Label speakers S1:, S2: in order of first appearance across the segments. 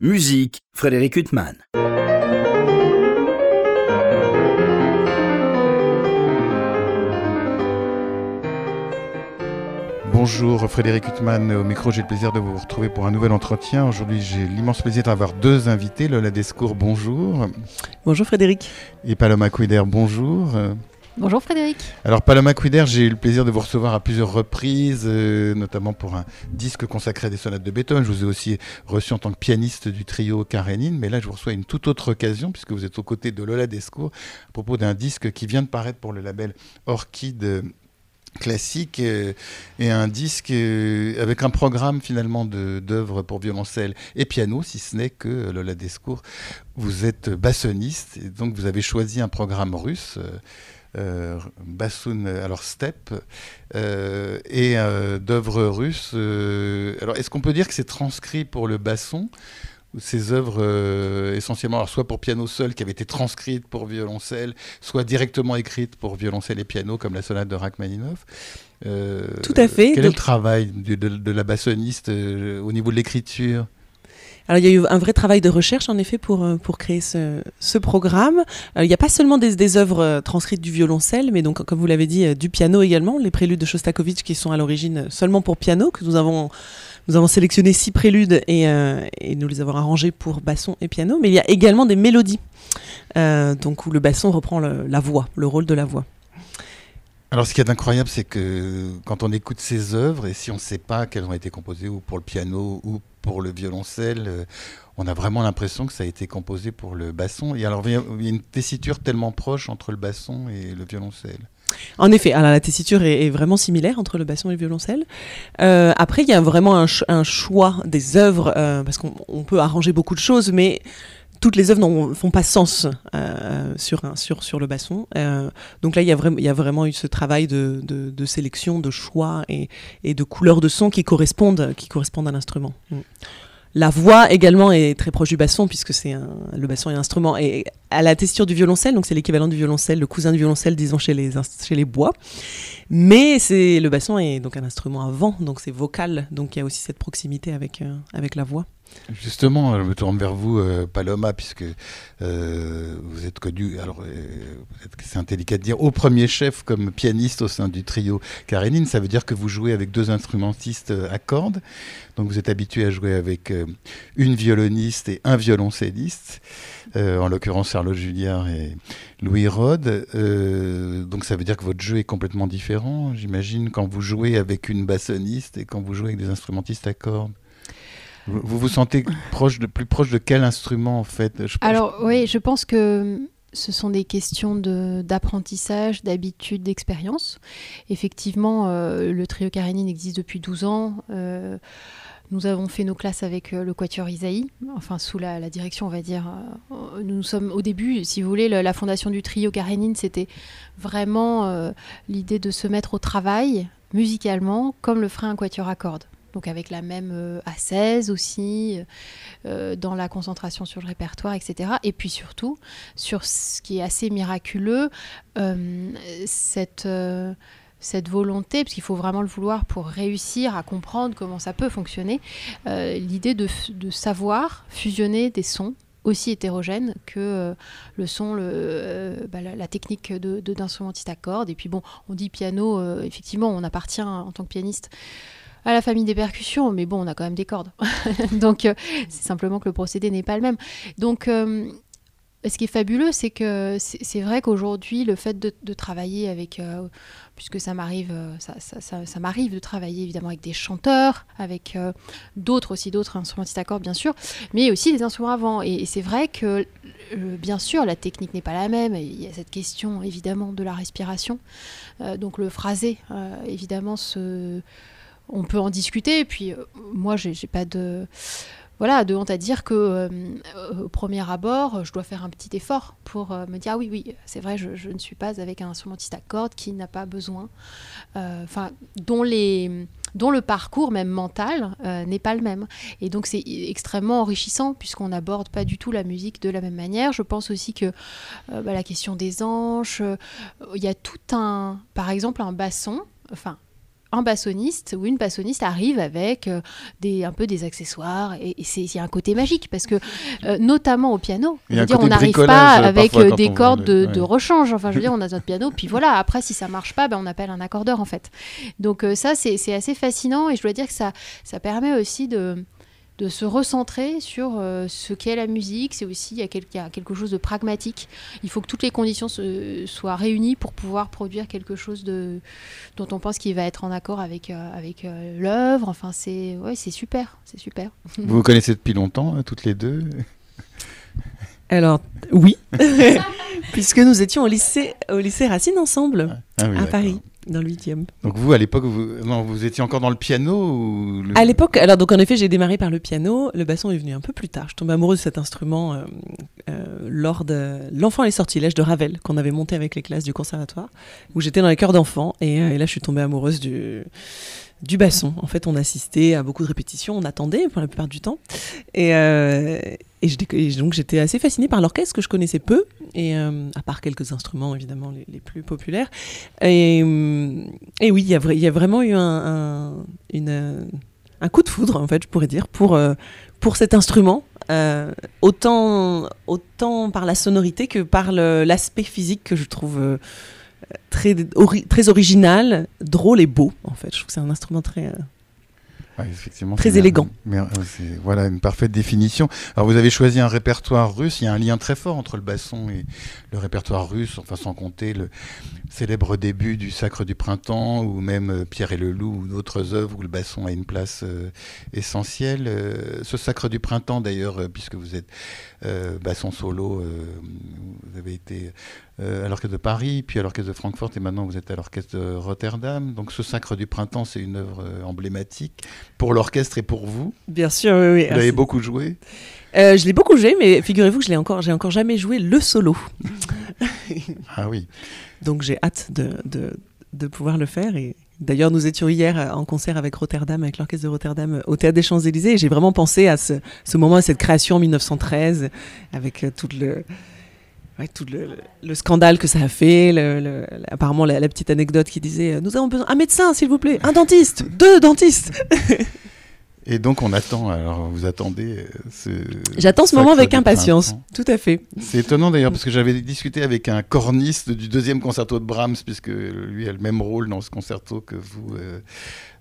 S1: Musique, Frédéric Huttman.
S2: Bonjour Frédéric Huttman, au micro j'ai le plaisir de vous retrouver pour un nouvel entretien. Aujourd'hui j'ai l'immense plaisir d'avoir deux invités, Lola Descours, bonjour.
S3: Bonjour Frédéric.
S2: Et Paloma Quider, bonjour.
S4: Bonjour Frédéric.
S2: Alors Paloma Quider, j'ai eu le plaisir de vous recevoir à plusieurs reprises, euh, notamment pour un disque consacré à des sonates de Beethoven. Je vous ai aussi reçu en tant que pianiste du trio Karénine, mais là je vous reçois une toute autre occasion puisque vous êtes aux côtés de Lola Descours à propos d'un disque qui vient de paraître pour le label Orchid classique euh, et un disque euh, avec un programme finalement d'œuvres pour violoncelle et piano, si ce n'est que Lola Descours, vous êtes bassoniste et donc vous avez choisi un programme russe bassoon, alors step, euh, et euh, d'œuvres russes. alors, est-ce qu'on peut dire que c'est transcrit pour le basson ces œuvres essentiellement, alors soit pour piano seul, qui avaient été transcrites pour violoncelle, soit directement écrites pour violoncelle et piano, comme la sonate de Rachmaninoff.
S3: Tout à fait.
S2: Quel est le travail de, de la bassoniste au niveau de l'écriture?
S3: Alors il y a eu un vrai travail de recherche en effet pour, euh, pour créer ce, ce programme. Euh, il n'y a pas seulement des, des, œuvres euh, transcrites du violoncelle, mais donc comme vous l'avez dit, du piano également, les préludes de Shostakovich qui sont à l'origine seulement pour piano, que nous avons nous avons sélectionné six préludes et, et, nous les avons arrangés pour basson et piano, mais il y a également des mélodies, donc où le basson reprend la voix, le rôle de la voix.
S2: Alors, ce qui est incroyable, c'est que quand on écoute ces œuvres, et si on ne sait pas qu'elles ont été composées ou pour le piano ou pour le violoncelle, euh, on a vraiment l'impression que ça a été composé pour le basson. Et alors, il y a une tessiture tellement proche entre le basson et le violoncelle.
S3: En effet, alors la tessiture est, vraiment similaire entre le basson et le violoncelle. Euh, après, il y a vraiment un, choix des œuvres, euh, parce qu'on peut arranger beaucoup de choses, mais toutes les œuvres ne font pas sens euh, sur, sur, sur le basson. Euh, donc là, il y, a vraiment, y a vraiment eu ce travail de, de, de sélection, de choix et, et, de couleurs de son qui correspondent, qui correspondent à l'instrument. Mm. La voix également est très proche du basson puisque c'est le basson est un instrument et à la texture du violoncelle, donc c'est l'équivalent du violoncelle, le cousin du violoncelle disons chez les chez les bois. Mais c'est le basson est donc un instrument à vent, donc c'est vocal, donc il y a aussi cette proximité avec euh, avec la voix.
S2: Justement, je me tourne vers vous, euh, Paloma, puisque euh, vous êtes connu, alors c'est indélicat de dire, au premier chef comme pianiste au sein du trio Karénine. Ça veut dire que vous jouez avec deux instrumentistes à cordes. Donc vous êtes habitué à jouer avec une violoniste et un violoncelliste, en l'occurrence Charlotte Julliard et Louis Rode. donc ça veut dire que votre jeu est complètement différent, j'imagine, quand vous jouez avec une bassoniste et quand vous jouez avec des instrumentistes à cordes. Vous vous sentez proche de, plus proche de quel instrument en fait?
S4: Alors oui, je pense que ce sont des questions d'apprentissage, d'habitude, d'expérience. Effectivement, euh, le trio Karénine existe depuis 12 ans. Euh, nous avons fait nos classes avec euh, le Quatuor Isaïe, enfin sous la, direction, on va dire. nous sommes au début, si vous voulez, la, fondation du trio Karénine, c'était vraiment l'idée de se mettre au travail musicalement comme le ferait un Quatuor à cordes donc avec la même euh, A16 aussi, euh, dans la concentration sur le répertoire, etc. Et puis surtout, sur ce qui est assez miraculeux, euh, cette cette volonté, parce qu'il faut vraiment le vouloir pour réussir à comprendre comment ça peut fonctionner, l'idée de, savoir fusionner des sons aussi hétérogènes que le son, le, bah, la, technique de, d'instrumentiste à cordes. Et puis bon, on dit piano, effectivement, on appartient en tant que pianiste à la famille des percussions, mais bon, on a quand même des cordes. Donc, euh, c'est simplement que le procédé n'est pas le même. Donc, euh, ce qui est fabuleux, c'est que c'est vrai qu'aujourd'hui, le fait de, travailler avec, euh, puisque ça m'arrive, ça, ça, m'arrive de travailler évidemment avec des chanteurs, avec d'autres aussi, d'autres instrumentistes à cordes bien sûr, mais aussi des instruments avant. Et, et c'est vrai que, bien sûr, la technique n'est pas la même. Il y a cette question évidemment de la respiration. donc le phrasé, évidemment, on peut en discuter. Et puis, euh, moi, j'ai pas de voilà, de honte à dire que euh, au premier abord, je dois faire un petit effort pour euh, me dire ah oui oui, c'est vrai, je, ne suis pas avec un instrumentiste à cordes qui n'a pas besoin, enfin dont les dont le parcours même mental n'est pas le même. Et donc c'est extrêmement enrichissant puisqu'on n'aborde pas du tout la musique de la même manière. Je pense aussi que bah, la question des anges, il y a tout un, par exemple un basson, enfin un bassoniste ou une bassoniste arrive avec euh, des, un peu des accessoires et, et c'est il y a un côté magique parce que euh, notamment au piano, je veux dire, on n'arrive pas
S2: euh,
S4: avec
S2: parfois,
S4: des cordes de, de rechange. Enfin, je veux dire, on a notre piano, puis voilà. Après, si ça marche pas, ben, on appelle un accordeur en fait. Donc euh, ça, c'est c'est assez fascinant et je dois dire que ça, ça permet aussi de de se recentrer sur euh, ce qu'est la musique. C'est aussi, il y, a quel- il y a quelque chose de pragmatique. Il faut que toutes les conditions se- soient réunies pour pouvoir produire quelque chose de, dont on pense qu'il va être en accord avec, euh, avec euh, l'œuvre. Enfin, c'est ouais, c'est super, c'est super.
S2: Vous vous connaissez depuis longtemps, hein, toutes les deux?
S3: Alors, oui, puisque nous étions au lycée, au lycée Racine ensemble,
S2: Ah oui,
S3: à. Paris, dans le 8e.
S2: Donc vous, à l'époque, vous, non, vous étiez encore dans le piano ou le-
S3: À l'époque, alors donc en effet, j'ai démarré par le piano. Le basson est venu un peu plus tard. Je tombais amoureuse de cet instrument euh, euh, lors de l'enfant et les sortilèges de Ravel qu'on avait monté avec les classes du conservatoire, où j'étais dans les chœurs d'enfants. Et, euh, et là, je suis tombée amoureuse du du basson. En fait, on assistait à beaucoup de répétitions, on attendait pour la plupart du temps. Et, euh, donc j'étais assez fascinée par l'orchestre que je connaissais peu, et euh, à part quelques instruments évidemment les, plus populaires. Et, euh, et oui, il y, a vraiment eu un, coup de foudre, en fait, je pourrais dire, pour, pour cet instrument. autant, autant par la sonorité que par l'aspect physique que je trouve très, ori- très original, drôle et beau, en fait. Je trouve que c'est un instrument très... euh,
S2: Ouais, effectivement,
S3: Très élégant.
S2: Mais, euh, voilà une parfaite définition. Alors vous avez choisi un répertoire russe. Il y a un lien très fort entre le basson et le répertoire russe, enfin sans compter le célèbre début du Sacre du printemps ou même euh, Pierre et le loup ou d'autres œuvres où le basson a une place euh, essentielle. Euh, ce Sacre du printemps d'ailleurs, euh, puisque vous êtes euh, basson solo, euh, vous avez été euh, à l'orchestre de Paris, puis à l'orchestre de Francfort et maintenant vous êtes à l'orchestre de Rotterdam. Donc ce Sacre du printemps, c'est une œuvre emblématique pour l'orchestre et pour vous.
S3: Bien sûr, oui, oui.
S2: Vous l'avez beaucoup joué.
S3: Euh, je l'ai beaucoup joué, mais figurez-vous que je l'ai encore, j'ai encore jamais joué le solo.
S2: Ah oui.
S3: Donc j'ai hâte de, de, de pouvoir le faire. Et d'ailleurs, nous étions hier euh, en concert avec Rotterdam, avec l'orchestre de Rotterdam, euh, au Théâtre des Champs-Élysées. Et j'ai vraiment pensé à ce, moment, à cette création en 1913, avec euh, tout le. le, le scandale que ça a fait, apparemment la, la petite anecdote qui disait Nous avons besoin un médecin, s'il vous plaît, un dentiste, deux dentistes.
S2: Et donc on attend, alors vous attendez euh, ce...
S3: J'attends ce moment avec impatience.
S2: printemps.
S3: Tout à fait.
S2: C'est étonnant d'ailleurs parce que j'avais discuté avec un corniste du deuxième concerto de Brahms, puisque lui a le même rôle dans ce concerto que vous euh,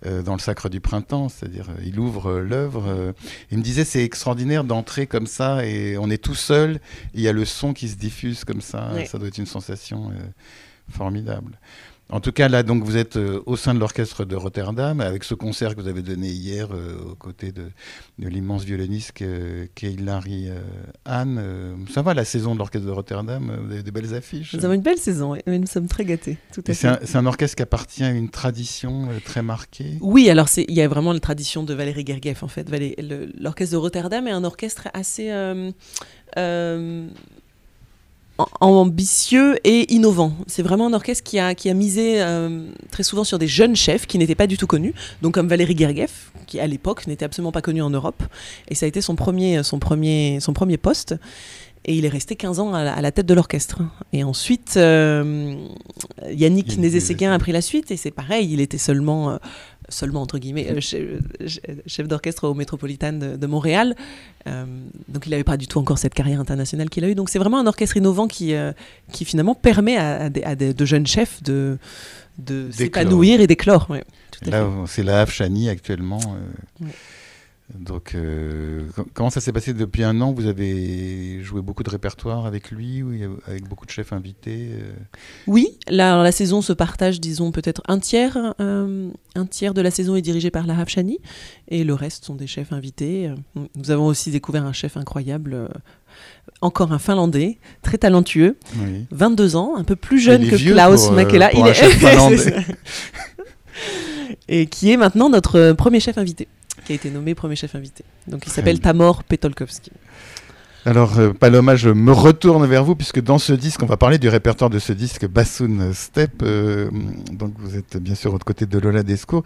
S2: euh, dans le Sacre du Printemps, c'est-à-dire il ouvre euh, l'œuvre. il me disait c'est extraordinaire d'entrer comme ça et on est tout seul, il y a le son qui se diffuse comme ça,
S3: Ouais.
S2: ça doit être une sensation formidable. En tout cas, là, donc, vous êtes euh, au sein de l'orchestre de Rotterdam, avec ce concert que vous avez donné hier, euh, aux côtés de, de l'immense violoniste qu'est qu'est Hilary euh, Hahn. Euh, ça va, la saison de l'orchestre de Rotterdam, vous avez des belles affiches.
S3: Nous avons une belle saison et nous sommes très gâtés. Tout à
S2: Et
S3: fait.
S2: c'est un, orchestre qui appartient à une tradition très marquée.
S3: Oui, alors il y a vraiment la tradition de Valérie Gergiev en fait. L'orchestre de Rotterdam est un orchestre assez ambitieux et innovant. C'est vraiment un orchestre qui a, qui a misé euh, très souvent sur des jeunes chefs qui n'étaient pas du tout connus, donc comme Valérie Gergiev, qui à l'époque n'était absolument pas connu en Europe, et ça a été son premier, son premier, son premier poste. Et il est resté 15 ans à la, à la tête de l'orchestre. Et ensuite, euh, Yannick
S2: Yannick
S3: Nézet-Séguin a pris la suite, et c'est pareil, il était seulement, euh, seulement entre guillemets, euh, chef, chef d'orchestre au Métropolitain de, de Montréal. Euh, donc il n'avait pas du tout encore cette carrière internationale qu'il a eue. Donc c'est vraiment un orchestre innovant qui, euh, qui finalement permet à, à des, à des- de jeunes chefs de, de s'épanouir et d'éclore. ouais,
S2: Là, c'est la Havre Chani actuellement. euh,
S3: Ouais.
S2: Donc, euh, co- comment ça s'est passé depuis un an? Vous avez joué beaucoup de répertoire avec lui, il avec beaucoup de chefs invités euh?
S3: Oui, la saison se partage, disons, peut-être un tiers. euh, un tiers de la saison est dirigé par la Chani et le reste sont des chefs invités. Nous avons aussi découvert un chef incroyable, encore un Finlandais, très talentueux,
S2: Oui.
S3: 22 ans, un peu plus jeune
S2: Il est
S3: que Klaus
S2: euh,
S3: Makela.
S2: chef finlandais.
S3: et qui est maintenant notre premier chef invité, qui a été nommé premier chef invité. Donc il s'appelle. Tamor Petolkovski.
S2: Alors, euh, Paloma, je me retourne vers vous, puisque dans ce disque, on va parler du répertoire de ce disque Bassoon Step. euh, donc, vous êtes bien sûr au côté de Lola Desco.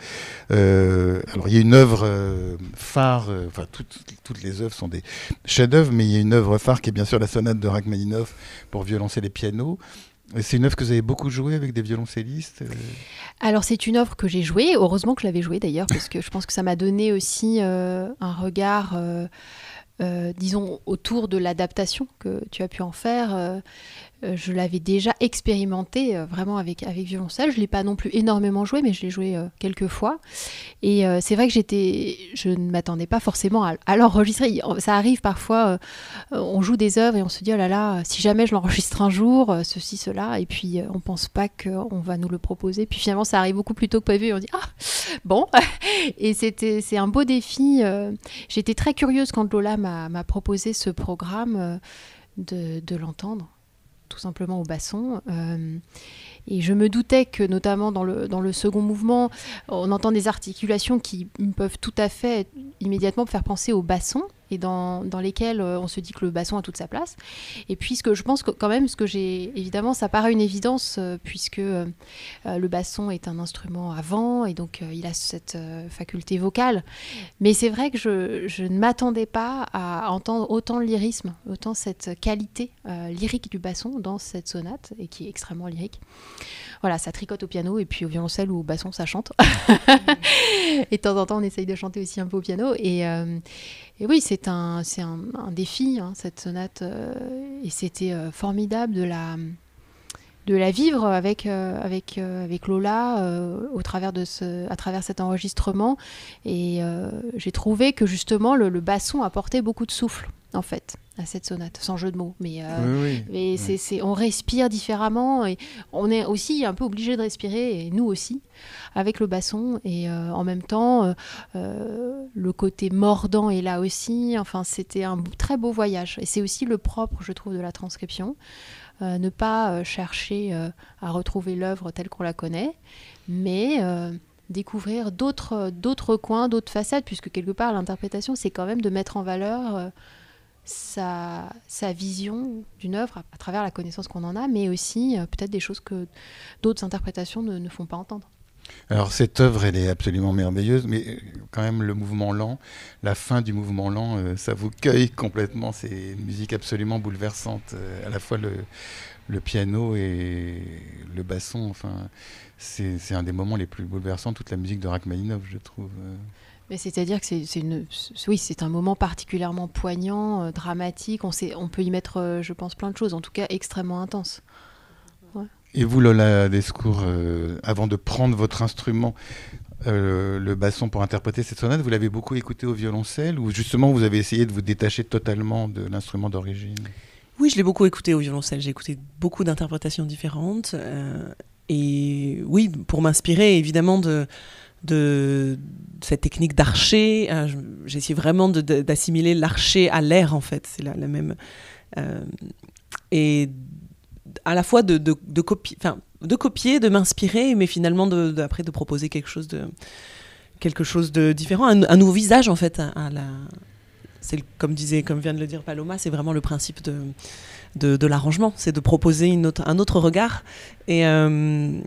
S2: Euh, alors, il y a une œuvre euh, phare, enfin, toutes, toutes les œuvres sont des chefs-d'œuvre, mais il y a une œuvre phare qui est bien sûr la sonate de Rachmaninoff pour violoncer les pianos. C'est une œuvre que vous avez beaucoup jouée avec des violoncellistes
S4: Alors c'est une œuvre que j'ai jouée, heureusement que je l'avais jouée d'ailleurs, parce que je pense que ça m'a donné aussi un regard... disons, autour de l'adaptation que tu as pu en faire. Euh, je l'avais déjà expérimenté euh, vraiment avec, avec violoncelle. Je ne l'ai pas non plus énormément joué, mais je l'ai joué euh, quelques fois. Et c'est vrai que j'étais, je ne m'attendais pas forcément à, l'enregistrer. Ça arrive parfois, on joue des œuvres et on se dit, oh là là, si jamais je l'enregistre un jour, ceci, cela, et puis on ne pense pas qu'on va nous le proposer. Puis finalement, ça arrive beaucoup plus tôt que prévu et on dit, ah, bon. et c'était, c'est un beau défi. J'étais très curieuse quand Lola m'a proposé ce programme de, de l'entendre tout simplement au basson. Euh, et je me doutais que, notamment dans le, dans le second mouvement, on entend des articulations qui peuvent tout à fait immédiatement faire penser au basson et dans, dans, lesquelles euh, on se dit que le basson a toute sa place. Et puis, ce que je pense que quand même, ce que j'ai évidemment, ça paraît une évidence euh, puisque euh, le basson est un instrument à vent et donc il a cette faculté vocale. Mais c'est vrai que je, ne m'attendais pas à entendre autant de lyrisme, autant cette qualité lyrique du basson dans cette sonate et qui est extrêmement lyrique voilà, ça tricote au piano et puis au violoncelle ou au basson, ça chante. et de temps en temps, on essaye de chanter aussi un peu au piano. Et, oui, c'est un, un, un, défi, hein, cette sonate. Euh, et c'était euh, formidable de la, de la vivre avec, avec, avec Lola au travers de ce, à travers cet enregistrement. Et j'ai trouvé que justement, le basson apportait beaucoup de souffle, en fait à cette sonate, sans jeu de mots. Mais, euh, on respire différemment et on est aussi un peu obligé de respirer, et nous aussi, avec le basson. Et euh, en même temps, euh, le côté mordant est là aussi. Enfin, c'était un très beau voyage. Et c'est aussi le propre, je trouve, de la transcription. ne pas chercher à retrouver l'œuvre telle qu'on la connaît, mais découvrir d'autres, d'autres coins, d'autres facettes, puisque quelque part, l'interprétation, c'est quand même de mettre en valeur sa, sa vision d'une œuvre à, travers la connaissance qu'on en a, mais aussi euh, peut-être des choses que d'autres interprétations ne, font pas entendre.
S2: Alors cette œuvre, elle est absolument merveilleuse, mais euh, quand même le mouvement lent, la fin du mouvement lent, euh, ça vous cueille complètement. C'est une musique absolument bouleversante, à la fois le, le, piano et le basson. Enfin, c'est un des moments les plus bouleversants toute la musique de Rachmaninoff, je trouve
S4: c'est-à-dire que c'est une, oui, c'est un moment particulièrement poignant, euh, dramatique. On, sait, on peut y mettre, euh, je pense, plein de choses, en tout cas extrêmement intense.
S2: Et vous, Lola Descours, euh, avant de prendre votre instrument, le basson pour interpréter cette sonate, vous l'avez beaucoup écouté au violoncelle ou justement vous avez essayé de vous détacher totalement de l'instrument d'origine?
S3: Oui, je l'ai beaucoup écouté au violoncelle. J'ai écouté beaucoup d'interprétations différentes. et oui, pour m'inspirer évidemment de de cette technique d'archer. Euh, j'ai essayé vraiment d'assimiler l'archer à l'air, en fait. C'est la, même. Euh, et à la fois de, de, copier, de copier, de m'inspirer, mais finalement de, après de proposer quelque chose de, quelque chose de différent, un, nouveau visage, en fait. C'est comme disait, comme vient de le dire Paloma, c'est vraiment le principe de, de, l'arrangement, c'est de proposer un autre regard. Et, euh,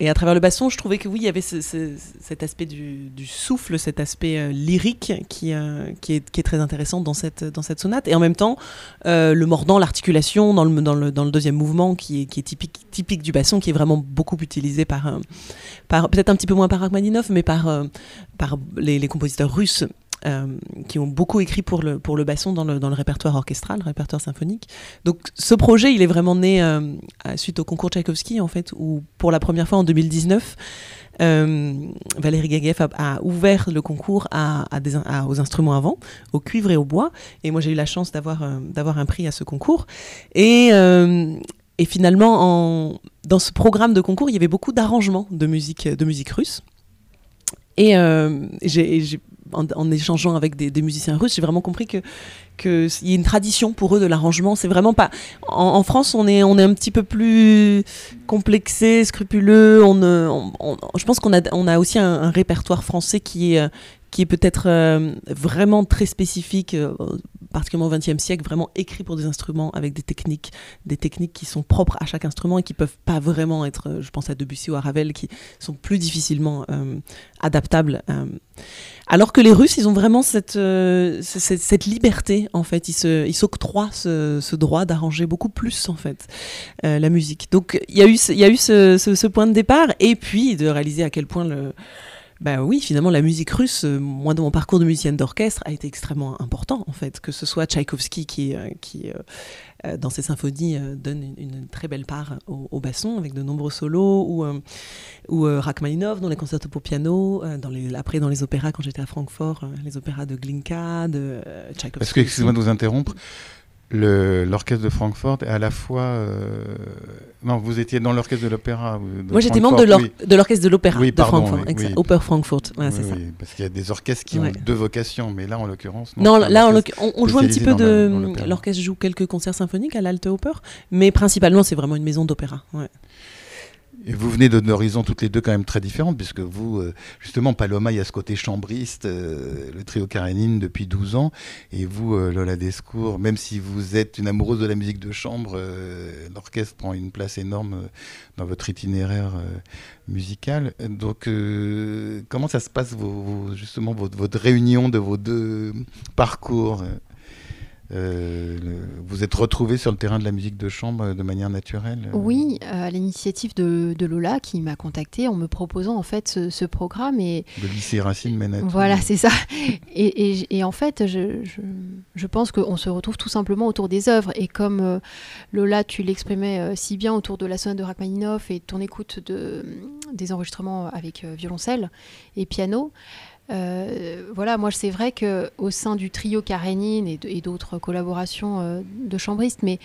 S3: et à travers le basson, je trouvais que oui, il y avait cet aspect du, souffle, cet aspect euh, lyrique qui, euh, qui, est, très intéressant dans cette, sonate. Et en même temps, euh, le mordant, l'articulation dans le, deuxième mouvement qui est, typique, du basson, qui est vraiment beaucoup utilisé par, peut-être un petit peu moins par Rachmaninoff, mais par, les, compositeurs russes qui ont beaucoup écrit pour le, pour le basson dans le, dans le répertoire orchestral, le répertoire symphonique. Donc ce projet, il est vraiment né euh, suite au concours Tchaïkovski, en fait, où pour la première fois en 2019, euh, Valérie Gagueff a, ouvert le concours à, à aux instruments avant, au cuivre et au bois. Et moi, j'ai eu la chance d'avoir d'avoir un prix à ce concours. Et, et finalement, en, dans ce programme de concours, il y avait beaucoup d'arrangements de musique, de musique russe. Et j'ai en, échangeant avec des, musiciens russes, j'ai vraiment compris que qu'il y a une tradition pour eux de l'arrangement. C'est vraiment pas. En, France, on est on est un petit peu plus complexé, scrupuleux. On, je pense qu'on a on a aussi un, répertoire français qui est qui est peut-être euh, vraiment très spécifique. Euh, particulièrement au XXe siècle, vraiment écrit pour des instruments avec des techniques, des techniques qui sont propres à chaque instrument et qui peuvent pas vraiment être, je pense à Debussy ou à Ravel, qui sont plus difficilement euh, adaptables. Euh. Alors que les Russes, ils ont vraiment cette, cette, liberté, en fait. Ils s'octroient ils ce, ce, droit d'arranger beaucoup plus, en fait, la musique. Donc, il y a eu, y a eu ce, ce, ce, point de départ, et puis de réaliser à quel point le, bah oui, finalement, la musique russe, euh, moi, dans mon parcours de musicienne d'orchestre, a été extrêmement important, en fait. Que ce soit Tchaïkovski qui, euh, qui euh, dans ses symphonies, donne une, très belle part au, basson, avec de nombreux solos, ou, Rachmaninoff dans les concertos pour piano, dans les, après dans les opéras, quand j'étais à Francfort, les opéras de Glinka, de Tchaïkovski.
S2: Que, excusez-moi de vous interrompre, l'orchestre de Francfort est à la fois. Euh, non, vous étiez dans l'orchestre de l'opéra.
S3: Moi, j'étais membre de l'orchestre de l'opéra de Francfort. Oui, Oper Frankfurt. c'est ça.
S2: parce qu'il y a des orchestres qui ont deux vocations, mais là, en l'occurrence.
S3: Non, là, on, joue un petit peu de. L'orchestre joue quelques concerts symphoniques à l'Alte Oper, mais principalement, c'est vraiment une maison d'opéra. Ouais.
S2: Et vous venez d'un horizon toutes les deux quand même très différentes, puisque vous, euh, justement, Paloma, il y a ce côté chambriste, euh, le trio Karenine depuis 12 ans, et vous, euh, Lola Descours, même si vous êtes une amoureuse de la musique de chambre, l'orchestre prend une place énorme dans votre itinéraire musical. Donc, comment ça se passe, justement, votre, votre, réunion de vos deux parcours euh, vous êtes retrouvé sur le terrain de la musique de chambre euh, de manière naturelle
S4: euh Oui, à l'initiative de, Lola qui m'a contacté en me proposant en fait ce, programme. Et...
S2: Le lycée Racine Ménatou.
S4: Voilà, c'est ça. Et, en fait, je, je, pense qu'on se retrouve tout simplement autour des œuvres. Et comme Lola, tu l'exprimais si bien autour de la sonate de Rachmaninoff et ton écoute de, des enregistrements avec violoncelle et piano, euh, voilà, moi c'est vrai que au sein du trio Karénine et d'autres collaborations euh, de chambristes, mais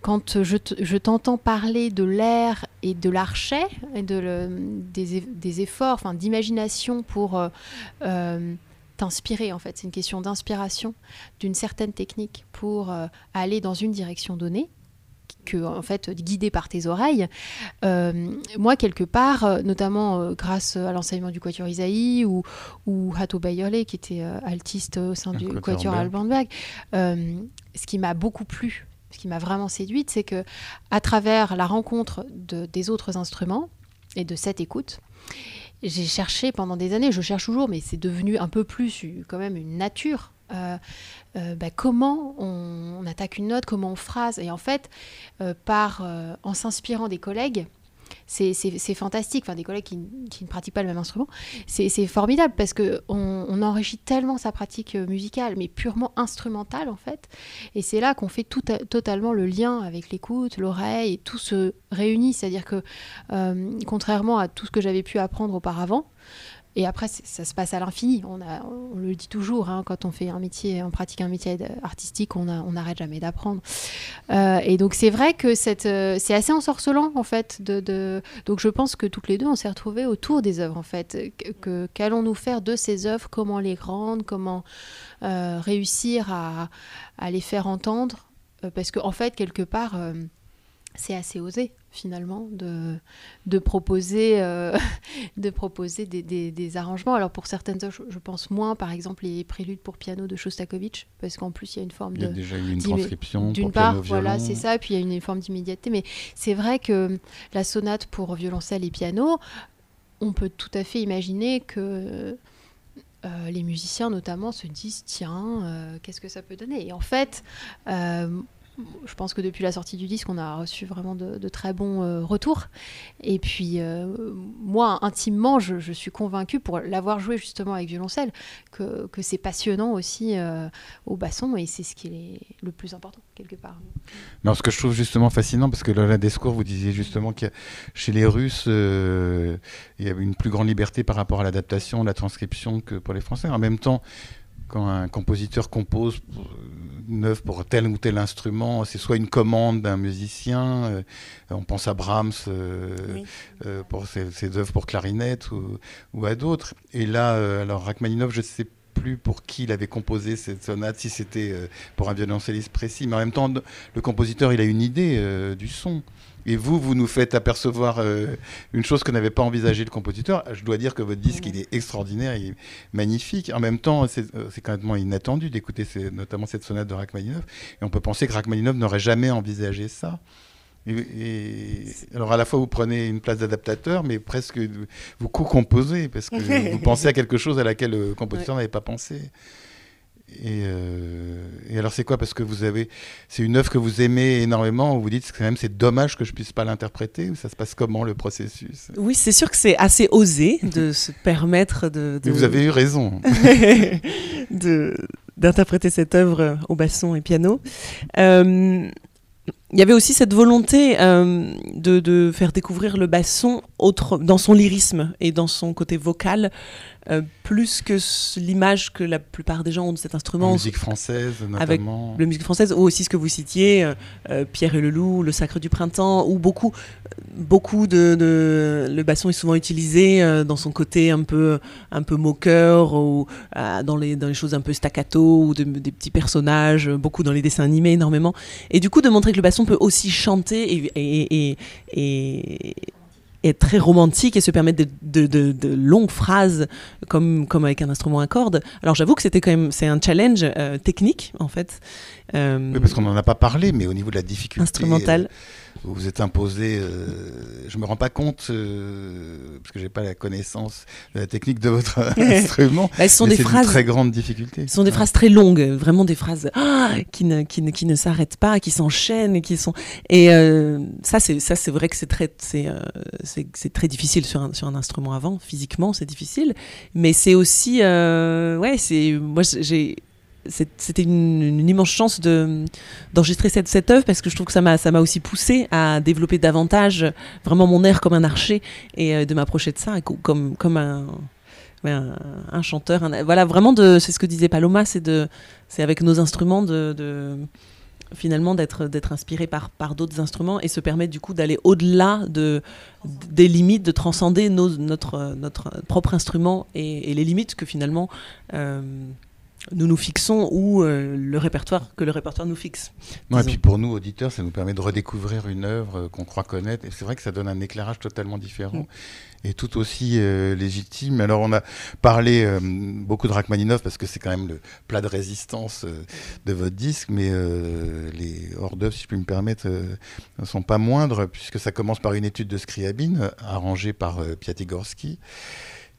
S4: quand je t'entends parler de l'air et de l'archet et de des, efforts, enfin d'imagination pour euh, t'inspirer en fait, c'est une question d'inspiration d'une certaine technique pour aller dans une direction donnée que en fait guidé par tes oreilles. Euh, moi quelque part, euh, notamment euh, grâce à l'enseignement du Quatuor Isaïe ou, ou Hato Bayerle qui était altiste au sein du Quatuor Alban ce qui m'a beaucoup plu, ce qui m'a vraiment séduite, c'est que à travers la rencontre de, des autres instruments et de cette écoute, j'ai cherché pendant des années, je cherche toujours, mais c'est devenu un peu plus quand même une nature euh, euh, bah, comment on, attaque une note, comment on phrase. Et en fait, euh, en s'inspirant des collègues, c'est fantastique, enfin des collègues qui, ne pratiquent pas le même instrument, c'est formidable parce qu'on on enrichit tellement sa pratique musicale, mais purement instrumentale en fait. Et c'est là qu'on fait totalement le lien avec l'écoute, l'oreille, et tout se réunit. C'est-à-dire que contrairement à tout ce que j'avais pu apprendre auparavant, et après, ça se passe à l'infini. On, le dit toujours, hein, quand on fait un métier, on pratique un métier artistique, on n'arrête jamais d'apprendre. Euh, et donc, c'est vrai que euh, c'est assez ensorcelant, en fait. Donc, je pense que toutes les deux, on s'est retrouvées autour des œuvres, en fait. Qu'allons-nous faire de ces œuvres? Comment les rendre? Comment euh, réussir à, les faire entendre? Parce qu'en en fait, quelque part, c'est assez osé finalement de, de proposer, euh, de proposer des, des, arrangements. Alors pour certaines œuvres, je, pense moins, par exemple les préludes pour piano de Shostakovich, parce qu'en plus il y a une forme de... Il
S2: y a déjà eu une transcription.
S4: D'une part, voilà, c'est ça, puis il y a une forme d'immédiateté. Mais c'est vrai que la sonate pour violoncelle et piano, on peut tout à fait imaginer que... Euh, les musiciens notamment se disent tiens euh, qu'est-ce que ça peut donner? Et en fait je pense que depuis la sortie du disque, on a reçu vraiment de, très bons euh, retours. Et puis, euh, moi, intimement, je, suis convaincue, pour l'avoir joué justement avec violoncelle, que, c'est passionnant aussi euh, au basson et c'est ce qui est le plus important, quelque part.
S2: Non, ce que je trouve justement fascinant, parce que Lola Descours, vous disiez justement que chez les Russes, il y avait une plus grande liberté par rapport à l'adaptation, la transcription que pour les Français. En même temps, quand un compositeur compose une œuvre pour tel ou tel instrument, c'est soit une commande d'un musicien, euh, on pense à Brahms euh, euh, pour ses, œuvres pour clarinette ou, à d'autres. Et là, alors Rachmaninoff, je ne sais plus pour qui il avait composé cette sonate, si c'était pour un violoncelliste précis, mais en même temps, le compositeur, il a une idée du son. Et vous, vous nous faites apercevoir euh, une chose que n'avait pas envisagé le compositeur. Je dois dire que votre disque, il est extraordinaire, il est magnifique. En même temps, c'est euh, même inattendu d'écouter notamment cette sonate de Rachmaninoff. Et on peut penser que Rachmaninoff n'aurait jamais envisagé ça. Et, alors à la fois vous prenez une place d'adaptateur, mais presque vous co-composez parce que vous pensez à quelque chose à laquelle le compositeur n'avait pas pensé. Euh, et, alors c'est quoi? Parce que vous avez, c'est une œuvre que vous aimez énormément. Vous dites quand même c'est dommage que je puisse pas l'interpréter. Ou ça se passe comment le processus?
S3: Oui, c'est sûr que c'est assez osé de se permettre de.
S2: Mais vous avez eu raison.
S3: de d'interpréter cette œuvre au basson et piano. Euh, il y avait aussi cette volonté euh, de, de, faire découvrir le basson autre, dans son lyrisme et dans son côté vocal euh, plus que l'image que la plupart des gens ont de cet instrument. La
S2: musique française, notamment.
S3: Avec la musique française, ou aussi ce que vous citiez, euh, Pierre et le loup, Le Sacre du Printemps, ou beaucoup, beaucoup de, Le basson est souvent utilisé dans son côté un peu, un peu moqueur, ou dans, les, dans les choses un peu staccato, ou des petits personnages, beaucoup dans les dessins animés, énormément. Et du coup, de montrer que le basson peut aussi chanter et, et, et est très romantique et se permettre de, de, longues phrases comme, comme avec un instrument à cordes. Alors j'avoue que c'était quand même c'est un challenge euh, technique en fait.
S2: Euh, oui, parce qu'on n'en a pas parlé, mais au niveau de la difficulté
S3: instrumentale.
S2: Euh, vous vous êtes imposé. Euh, je me rends pas compte euh, parce que j'ai pas la connaissance de la technique de votre instrument.
S3: Elles sont des phrases
S2: très grande difficulté.
S3: Ce sont des phrases très longues, vraiment des phrases ah, qui ne qui ne, qui ne s'arrêtent pas, qui s'enchaînent et qui sont. Et euh, ça c'est ça c'est vrai que c'est très c'est c'est très difficile sur un sur un instrument avant. Physiquement c'est difficile, mais c'est aussi ouais c'est moi j'ai c'était une, immense chance d'enregistrer cette, cette œuvre parce que je trouve que ça m'a aussi poussé à développer davantage vraiment mon air comme un archer et euh, de m'approcher de ça comme, comme un, un, chanteur. voilà, vraiment, c'est ce que disait Paloma, c'est avec nos instruments de, finalement d'être d'être inspiré par par d'autres instruments et se permettre du coup d'aller au-delà de des limites de transcender notre notre propre instrument et, les limites que finalement euh, nous nous fixons ou euh, le répertoire que le répertoire nous fixe.
S2: et puis pour nous auditeurs, ça nous permet de redécouvrir une œuvre euh, qu'on croit connaître. Et c'est vrai que ça donne un éclairage totalement différent mm. et tout aussi euh, légitime. Alors on a parlé beaucoup de Rachmaninoff parce que c'est quand même le plat de résistance de votre disque, mais les hors d'œuvre, si je puis me permettre, ne sont pas moindres puisque ça commence par une étude de Scriabine arrangée par Piatigorsky.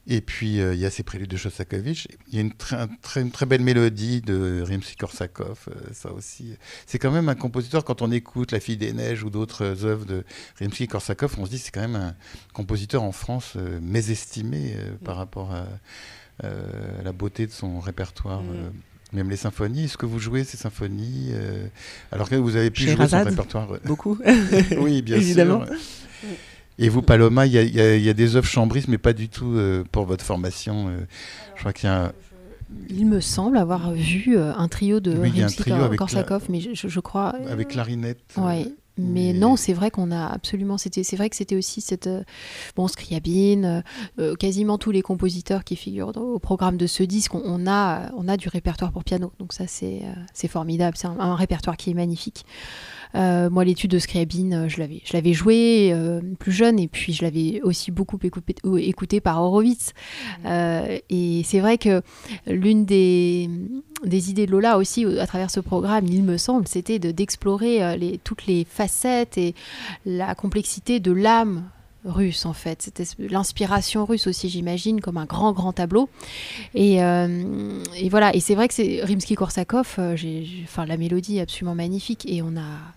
S2: Et puis, euh, il y a ces préludes de Shostakovich. Il y a une, très, une très belle mélodie de Rimsky-Korsakov, euh, ça aussi. C'est quand même un compositeur, quand on écoute La Fille des Neiges ou d'autres œuvres de Rimsky-Korsakov, on se dit c'est quand même un compositeur en France euh, mésestimé par rapport à la beauté de son répertoire. Mm. même les symphonies, est-ce que vous jouez ces symphonies alors que vous avez pu jouer son répertoire
S3: Beaucoup.
S2: oui, bien Évidemment. sûr. Et vous, Paloma, il y, a des œuvres chambristes, mais pas du tout euh, pour votre formation. Euh. je crois qu'il y a
S4: Il me semble avoir vu euh, un trio de oui, Korsakov, mais je, crois.
S2: Avec clarinette.
S4: Oui. Mais, non, c'est vrai qu'on a absolument. C'était, c'est vrai que c'était aussi cette bon Scriabine, quasiment tous les compositeurs qui figurent au programme de ce disque. On, a, on a du répertoire pour piano, donc ça c'est, c'est formidable. C'est un, répertoire qui est magnifique. Euh, moi, l'étude de Scriabine, euh, je l'avais, je l'avais joué euh, plus jeune et puis je l'avais aussi beaucoup écouté, écouté par Horowitz. Mmh. et c'est vrai que l'une des, des idées de Lola aussi à travers ce programme, il me semble, c'était de, d'explorer les, toutes les facettes et la complexité de l'âme russe en fait. C'était l'inspiration russe aussi, j'imagine, comme un grand grand tableau. Et, et voilà. Et c'est vrai que c'est Rimsky-Korsakov. enfin, la mélodie est absolument magnifique et on a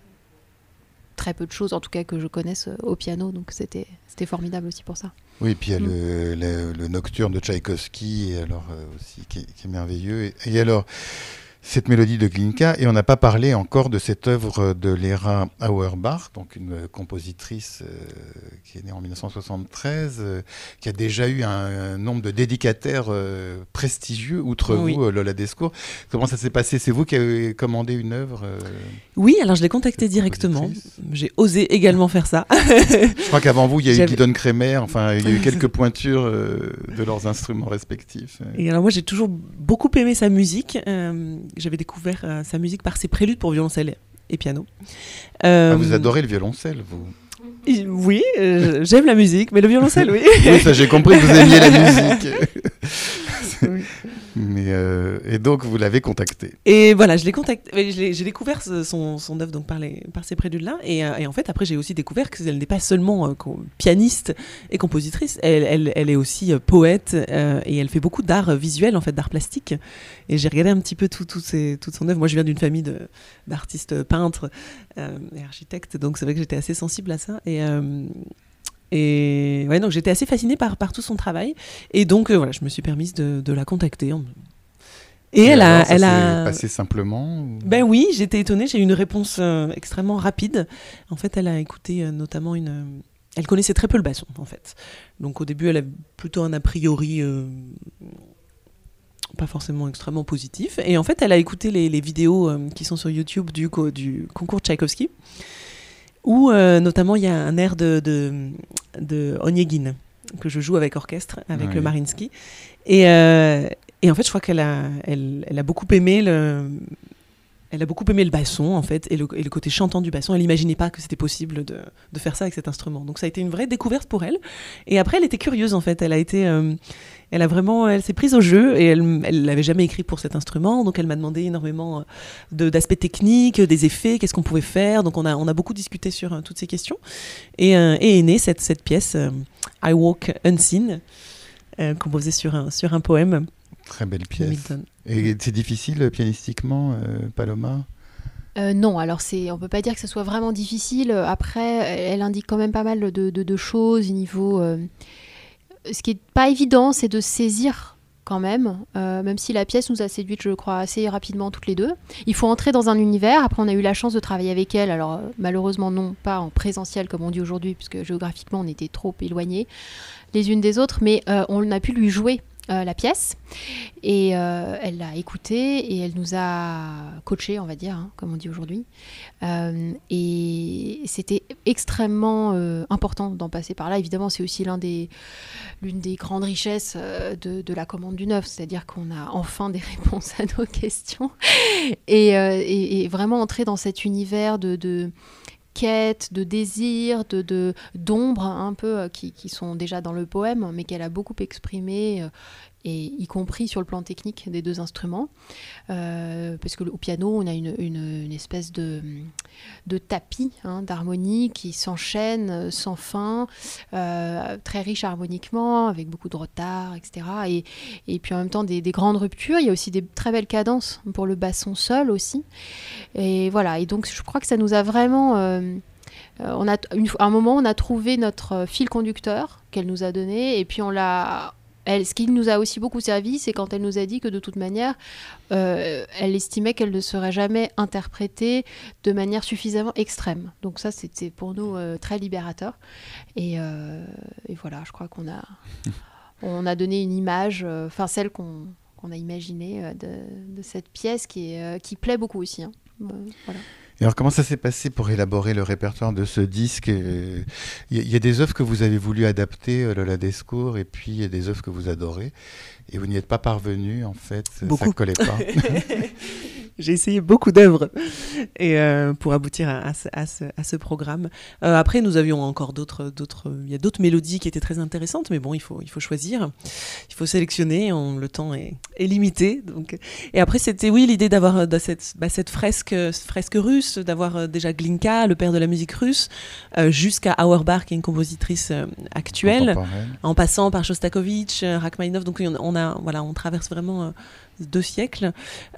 S4: très peu de choses, en tout cas que je connaisse euh, au piano, donc c'était formidable aussi pour ça.
S2: Oui, et puis il y a mm. le, le, Nocturne de Tchaïkovski, alors, euh, aussi, qui, qui, est merveilleux. et alors, cette mélodie de Glinka. Et on n'a pas parlé encore de cette œuvre de Lera Auerbach, donc une compositrice euh, qui est née en 1973, euh, qui a déjà eu un, nombre de dédicataires euh, prestigieux, outre vous, Lola Descours. Comment ça s'est passé? C'est vous qui avez commandé une œuvre
S3: Oui, alors je l'ai contacté directement. J'ai osé également faire ça.
S2: je crois qu'avant vous, il y a eu Guidon Kremer, enfin, il y a eu quelques pointures de leurs instruments respectifs.
S3: Et alors moi, j'ai toujours beaucoup aimé sa musique j'avais découvert euh, sa musique par ses préludes pour violoncelle et piano.
S2: Ah, vous euh, adorez le violoncelle, vous
S3: Oui, euh, j'aime la musique, mais le violoncelle, oui.
S2: oui, ça j'ai compris que vous aimiez la musique. Euh, et donc vous l'avez contacté.
S3: Et voilà, je l'ai contacté. J'ai découvert son, œuvre donc par, ces préludes-là. Et, euh, et, en fait, après, j'ai aussi découvert qu'elle n'est pas seulement euh, pianiste et compositrice, elle, est aussi euh, poète euh, et elle fait beaucoup d'art visuel, en fait, d'art plastique. Et j'ai regardé un petit peu tout, toute son œuvre. Moi, je viens d'une famille d'artistes peintres et architectes, donc c'est vrai que j'étais assez sensible à ça. Et, et ouais, donc j'étais assez fascinée par, par tout son travail. Et donc, euh, voilà, je me suis permise de, de la contacter.
S2: Et, et elle alors, a. Ça elle a passé simplement ou...
S3: Ben oui, j'étais étonnée. J'ai eu une réponse euh, extrêmement rapide. En fait, elle a écouté euh, notamment une. Elle connaissait très peu le basson, en fait. Donc au début, elle a plutôt un a priori. Pas forcément extrêmement positif. Et en fait, elle a écouté les, les vidéos euh, qui sont sur YouTube du, du concours Tchaïkovski où euh, notamment il y a un air de, de, de Onegin que je joue avec orchestre, avec le Marinsky. Et, euh, et, en fait, je crois qu'elle a, elle, elle, a beaucoup aimé le. Elle a beaucoup aimé le basson, en fait, et le, côté chantant du basson. Elle n'imaginait pas que c'était possible de, faire ça avec cet instrument. Donc, ça a été une vraie découverte pour elle. Et après, elle était curieuse, en fait. Elle a été. Euh, elle a vraiment, elle s'est prise au jeu et elle, elle l'avait jamais écrit pour cet instrument, donc elle m'a demandé énormément de, d'aspects techniques, des effets, qu'est-ce qu'on pouvait faire. Donc on a, beaucoup discuté sur euh, toutes ces questions et, euh, est née cette, pièce euh, I Walk Unseen, euh, composée sur un poème.
S2: Très belle pièce. Et c'est difficile pianistiquement, Paloma?
S4: Euh, non, alors c'est, on peut pas dire que ce soit vraiment difficile. Après, elle indique quand même pas mal de, de, de choses niveau. Euh, ce qui est pas évident, c'est de saisir quand même, euh, même si la pièce nous a séduite, je crois, assez rapidement toutes les deux. Il faut entrer dans un univers. Après, on a eu la chance de travailler avec elle. Alors, euh, malheureusement, non pas en présentiel comme on dit aujourd'hui, puisque géographiquement, on était trop éloignés les unes des autres, mais euh, on a pu lui jouer euh, la pièce et euh, elle l'a écoutée et elle nous a coaché, on va dire, hein, comme on dit aujourd'hui. Euh, et c'était extrêmement important d'en passer par là. Évidemment, c'est aussi l'un des, l'une des grandes richesses de, de, la commande du neuf, c'est-à-dire qu'on a enfin des réponses à nos questions et, et, et vraiment entrer dans cet univers de, de de désir, de, d'ombre un peu euh, qui, qui, sont déjà dans le poème, mais qu'elle a beaucoup exprimé, euh, y compris sur le plan technique des deux instruments. Euh, parce que au piano, on a une, espèce de, de tapis hein, d'harmonie qui s'enchaîne sans fin, euh, très riche harmoniquement, avec beaucoup de retard, etc. Et, puis en même temps des, des, grandes ruptures. Il y a aussi des très belles cadences pour le basson seul aussi. Et voilà. Et donc je crois que ça nous a vraiment euh, on a à un moment, on a trouvé notre fil conducteur qu'elle nous a donné, et puis on l'a, elle, ce qui nous a aussi beaucoup servi, c'est quand elle nous a dit que de toute manière, euh, elle estimait qu'elle ne serait jamais interprétée de manière suffisamment extrême. Donc ça, c'était pour nous euh, très libérateur. Et, euh, et, voilà, je crois qu'on a, on a donné une image, enfin celle qu'on qu a imaginée de, de, cette pièce qui, est, qui plaît beaucoup aussi. Hein.
S2: voilà. Et alors, comment ça s'est passé pour élaborer le répertoire de ce disque Il y, y, a des œuvres que vous avez voulu adapter, Lola Descours, et puis il y a des œuvres que vous adorez, et vous n'y êtes pas parvenu, en fait,
S3: Beaucoup.
S2: ça ne collait pas.
S3: J'ai essayé beaucoup d'œuvres et euh, pour aboutir à, à, ce, à, ce, à ce, programme. Euh, après, nous avions encore d'autres, d'autres. Il y a d'autres mélodies qui étaient très intéressantes, mais bon, il faut, il faut choisir, il faut sélectionner. On, le temps est, est, limité. Donc, et après, c'était oui l'idée d'avoir euh, cette, bah, cette fresque, fresque russe, d'avoir déjà Glinka, le père de la musique russe, euh, jusqu'à Auerbach, qui est une compositrice actuelle, en passant par Shostakovich, Rachmaninoff. Donc on a, voilà, on traverse vraiment deux siècles,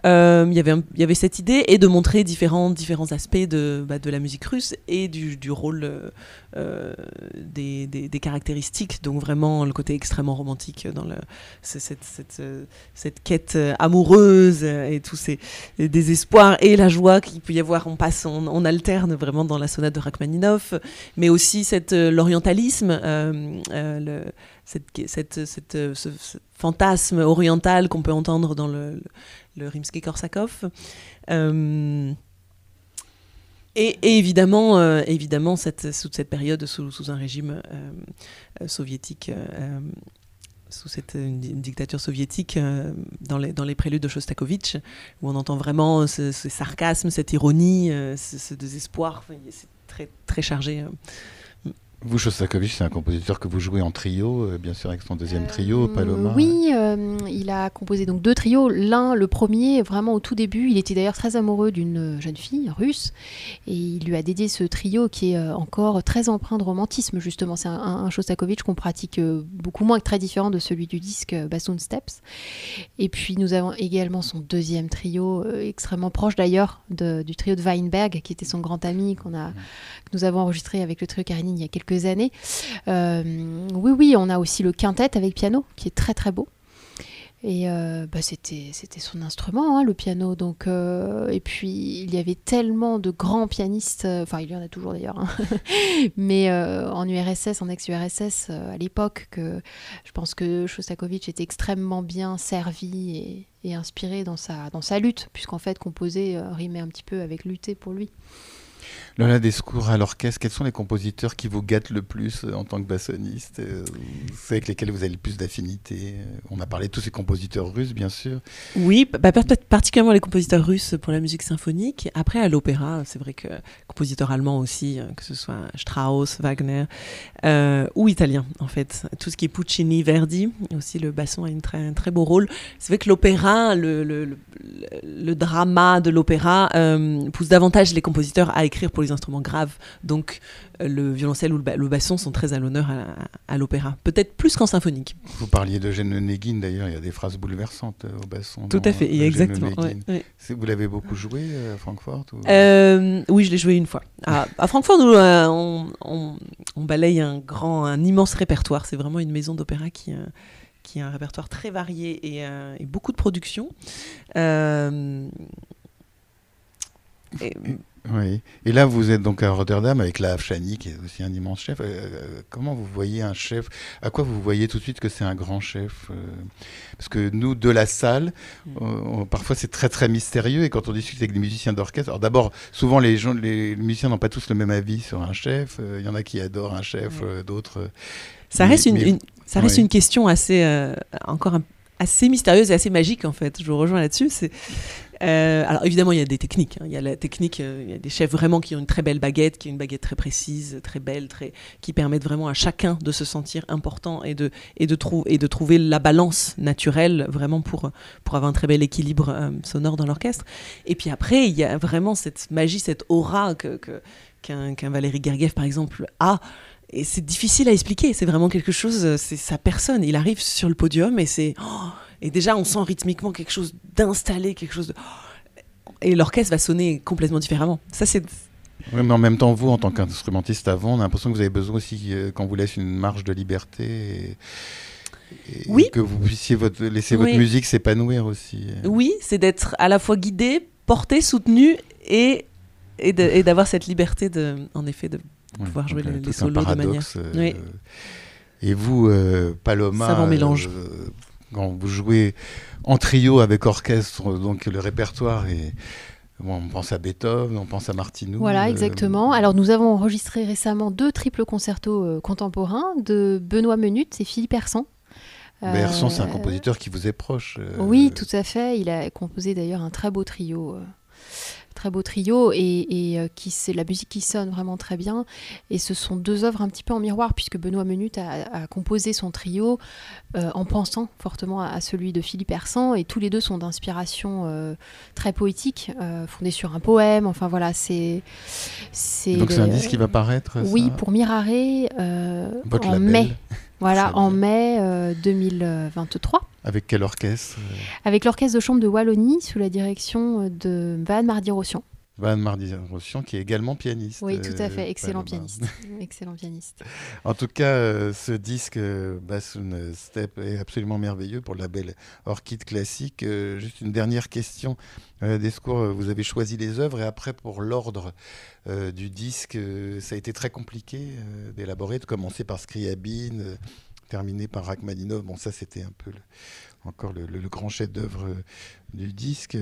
S3: euh, il, y avait y avait cette idée et de montrer différents, différents aspects de, bah, de la musique russe et du, rôle euh, des, des, caractéristiques, donc vraiment le côté extrêmement romantique dans le, cette, cette, cette quête amoureuse et tous ces désespoirs et la joie qu'il peut y avoir, on passe, on, alterne vraiment dans la sonate de Rachmaninoff, mais aussi cette, l'orientalisme, euh, le, cette, cette, cette, ce, ce, fantasme oriental qu'on peut entendre dans le, le, Rimsky-Korsakov. Euh, et, évidemment, euh, évidemment cette, sous cette période, sous, un régime euh, soviétique, sous cette une, dictature soviétique, dans, les, dans les préludes de Shostakovich, où on entend vraiment ce, ce sarcasme, cette ironie, ce, ce, désespoir. C'est très, très chargé.
S2: Vous, Shostakovich, c'est un compositeur que vous jouez en trio, euh, bien sûr avec son deuxième trio,
S4: Euh,
S2: Paloma.
S4: Oui, euh, il a composé donc deux trios. L'un, le premier, vraiment au tout début, il était d'ailleurs très amoureux d'une jeune fille russe et il lui a dédié ce trio qui est encore très empreint de romantisme justement. C'est un, un, Shostakovich qu'on pratique beaucoup moins, très différent de celui du disque Bassoon Steps. Et puis nous avons également son deuxième trio, extrêmement proche d'ailleurs du trio de Weinberg, qui était son grand ami qu'on a, que nous avons enregistré avec le trio Karenine il y a quelques années. Euh, oui, oui, on a aussi le quintet avec piano, qui est très très beau. Et euh, bah, c'était c'était son instrument, hein, le piano. Donc, euh, et puis, il y avait tellement de grands pianistes, enfin, il y en a toujours d'ailleurs, hein, mais en URSS, en ex-URSS, à l'époque, que je pense que Shostakovich était extrêmement bien servi et, et inspiré dans sa, dans sa lutte, puisqu'en fait, composer rimait un petit peu avec lutter pour lui.
S2: Lola Descours à l'orchestre, quels sont les compositeurs qui vous gâtent le plus euh, en tant que bassoniste euh, C'est avec lesquels vous avez le plus d'affinité Euh, On a parlé de tous ces compositeurs russes, bien sûr.
S3: Oui, bah, particulièrement les compositeurs russes pour la musique symphonique. Après, à l'opéra, c'est vrai que compositeurs allemands aussi, euh, que ce soit Strauss, Wagner, euh, ou italiens, en fait. Tout ce qui est Puccini, Verdi, aussi le basson a une très, un très beau rôle. C'est vrai que l'opéra, le, le, le, drama de l'opéra euh, pousse davantage les compositeurs à écrire pour les instruments graves. Donc, euh, le violoncelle ou le, ba- le basson sont très à l'honneur à, à l'opéra. Peut-être plus qu'en symphonique.
S2: Vous parliez d'Eugène Onegin, d'ailleurs, il y a des phrases bouleversantes euh, au basson.
S3: Tout à fait,
S2: Eugène
S3: exactement. Ouais, ouais.
S2: Vous l'avez beaucoup joué euh, à Francfort ou-
S3: Euh, oui, je l'ai joué une fois. À, à Francfort, nous, euh, on, on- on balaye un grand, un immense répertoire. C'est vraiment une maison d'opéra qui, euh, qui a un répertoire très varié et, euh, et beaucoup de productions. Euh, et-
S2: Oui. Et là, vous êtes donc à Rotterdam avec la Chani, qui est aussi un immense chef. Euh, euh, comment vous voyez un chef? À quoi vous voyez tout de suite que c'est un grand chef? Euh, Parce que nous, de la salle,
S3: Mm.
S2: on- on- parfois c'est très très mystérieux. Et quand on discute avec des musiciens d'orchestre, alors d'abord, souvent les, gens, les musiciens n'ont pas tous le même avis sur un chef. Euh, Il y en a qui adorent un chef, d'autres.
S3: ça
S2: Mais-
S3: reste, une,
S2: mais-
S3: une- ça reste
S2: ouais.
S3: une question assez, encore un- assez mystérieuse et assez magique en fait. Je vous rejoins là-dessus. C'est euh, alors évidemment il y a des techniques. hein. Il y a la technique, euh, il y a des chefs vraiment qui ont une très belle baguette, qui est une baguette très précise, très belle, très qui permettent vraiment à chacun de se sentir important et de et de trouver et de trouver la balance naturelle vraiment pour pour avoir un très bel équilibre euh, sonore dans l'orchestre. Et puis après il y a vraiment cette magie, cette aura que que- qu'un qu'un Valéry Gergiev par exemple a. Et c'est difficile à expliquer. C'est vraiment quelque chose. C'est sa personne. Il arrive sur le podium et c'est. oh, et déjà, on sent rythmiquement quelque chose d'installé, quelque chose de. Et l'orchestre va sonner complètement différemment. Ça, c'est.
S2: Oui, mais en même temps, vous, en tant qu'instrumentiste avant, on a l'impression que vous avez besoin aussi euh, qu'on vous laisse une marge de liberté. Et... et
S3: Oui.
S2: que vous puissiez votre, laisser
S3: Oui.
S2: votre musique s'épanouir aussi.
S3: Oui, c'est d'être à la fois guidé, porté, soutenu et d'avoir cette liberté de, en effet, de
S2: Ouais,
S3: pouvoir jouer les-
S2: euh,
S3: les
S2: un
S3: solos de manière-
S2: euh,
S3: Oui.
S2: Et vous, euh, Paloma, euh, quand vous jouez en trio avec orchestre, donc le répertoire est. on pense à Beethoven, on pense à Martineau.
S4: Voilà,
S2: euh,
S4: exactement. Alors, nous avons enregistré récemment deux triples concertos euh, contemporains de Benoît Menut et Philippe Hersan.
S2: Berson, c'est un
S4: Euh,
S2: compositeur qui vous est proche.
S4: Oui, tout à fait. Il a composé d'ailleurs un très beau trio. Très beau trio et, et, euh, qui c'est la musique qui sonne vraiment très bien. Et ce sont deux œuvres un petit peu en miroir puisque Benoît Menut a, a composé son trio euh, en pensant fortement à, à celui de Philippe Hersan et tous les deux sont d'inspiration euh, très poétique euh, fondée sur un poème. Enfin voilà c'est c'est
S2: Donc c'est un disque qui va paraître
S4: oui
S2: ça?
S4: pour Mirare
S2: Votre
S4: en
S2: label.
S4: mai voilà en mai euh, 2023
S2: Avec quel orchestre euh,
S4: avec l'orchestre de chambre de Wallonie sous la direction euh, de Van Mardi-Rossian.
S2: Van Mardi-Rossian, qui est également pianiste.
S4: Oui, tout à
S2: euh,
S4: fait, excellent pianiste. excellent pianiste.
S2: En tout cas, euh, ce disque euh, Bassoon Step est absolument merveilleux pour le label Orchid Classique. Juste une dernière question. Descours, euh, vous avez choisi les œuvres et après, pour l'ordre du disque, ça a été très compliqué d'élaborer, de commencer par Scriabine, terminer par Rachmaninov. Bon, ça, c'était un peu le- encore le, le- le grand chef-d'œuvre du disque.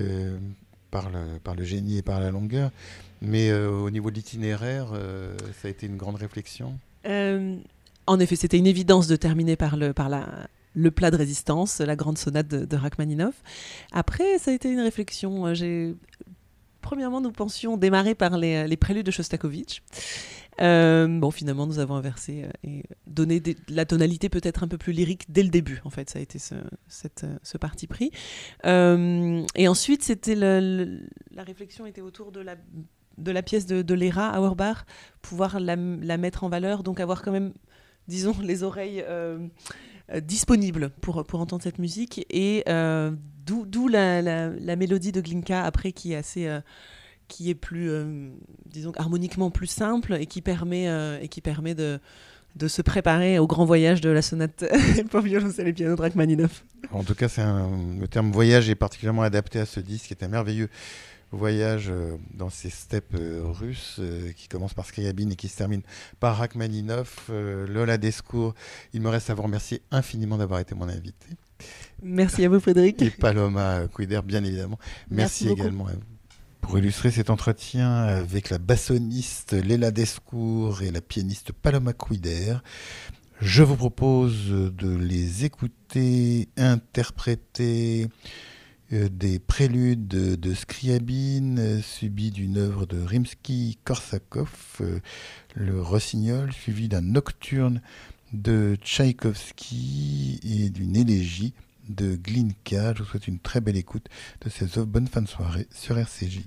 S2: Par le, par le génie et par la longueur. Mais euh, au niveau de l'itinéraire, euh, ça a été une grande réflexion.
S3: Euh, en effet, c'était une évidence de terminer par le, par la, le plat de résistance, la grande sonate de, de Rachmaninoff. Après, ça a été une réflexion. Premièrement, nous pensions démarrer par les, les préludes de Shostakovich. Euh, bon, finalement, nous avons inversé euh, et donné la tonalité peut-être un peu plus lyrique dès le début. En fait, ça a été ce, euh, parti pris. Et ensuite, c'était la réflexion était autour de la pièce de, de Léra Auerbach, pouvoir la, mettre en valeur, donc avoir quand même, disons, les oreilles disponibles pour, pour entendre cette musique. Et d'où la mélodie de Glinka après qui est assez. Qui est plus, euh, disons, harmoniquement plus simple et qui permet, euh, et qui permet de, de se préparer au grand voyage de la sonate pour violoncelle et piano de Rachmaninoff.
S2: En tout cas, c'est le terme voyage est particulièrement adapté à ce disque, qui est un merveilleux voyage euh, dans ces steppes russes qui commence par Scriabine et qui se termine par Rachmaninoff, Lola Descours. Il me reste à vous remercier infiniment d'avoir été mon invité.
S3: Merci à vous, Frédéric.
S2: Et Paloma Couider, bien évidemment. Merci, également à vous. Pour illustrer cet entretien avec la bassoniste Léla Descours et la pianiste Paloma Couider, je vous propose de les écouter interpréter euh, des préludes de, Scriabine subis d'une œuvre de Rimsky-Korsakov, euh, le Rossignol, suivi d'un nocturne de Tchaïkovski et d'une élégie de Glinka. Je vous souhaite une très belle écoute de ces œuvres. Bonne fin de soirée sur RCJ.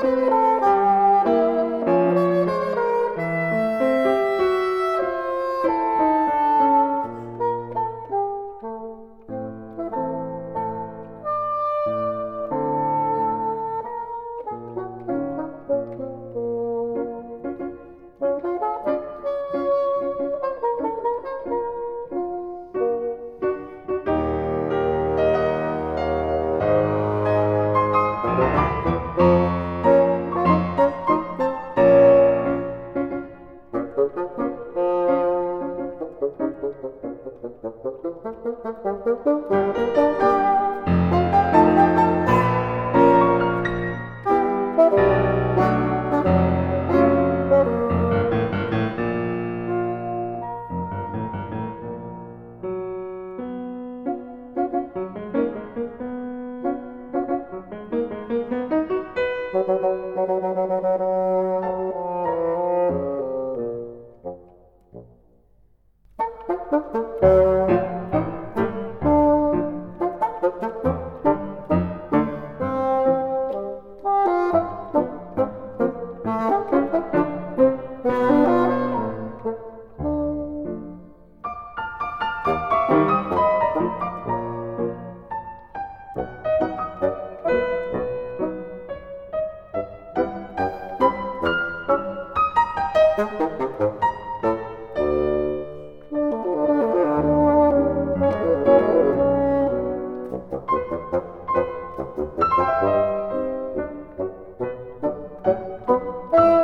S5: Música Bye.